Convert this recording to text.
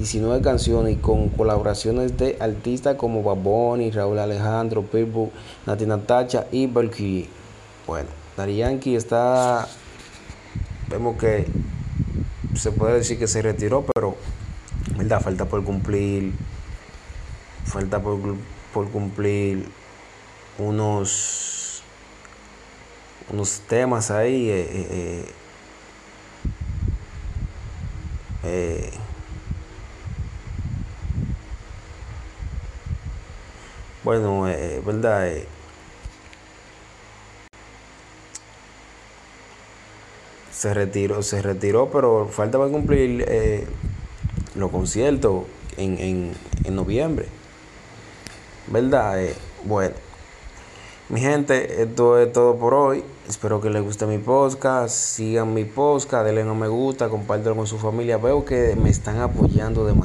19 canciones y con colaboraciones de artistas como Baboni, Raúl Alejandro, Pitbull, Nati Natacha y Valkyrie. Bueno, Dari Yankee está, vemos que se puede decir que se retiró, pero verdad falta por cumplir, falta por, cumplir unos unos temas ahí. Eh, eh, eh, bueno, verdad. se retiró, se retiró, pero falta para cumplir los conciertos en, en, en noviembre. ¿Verdad? bueno. Mi gente, esto es todo por hoy. Espero que les guste mi podcast. Sigan mi podcast, denle no me gusta, compártelo con su familia. Veo que me están apoyando demasiado.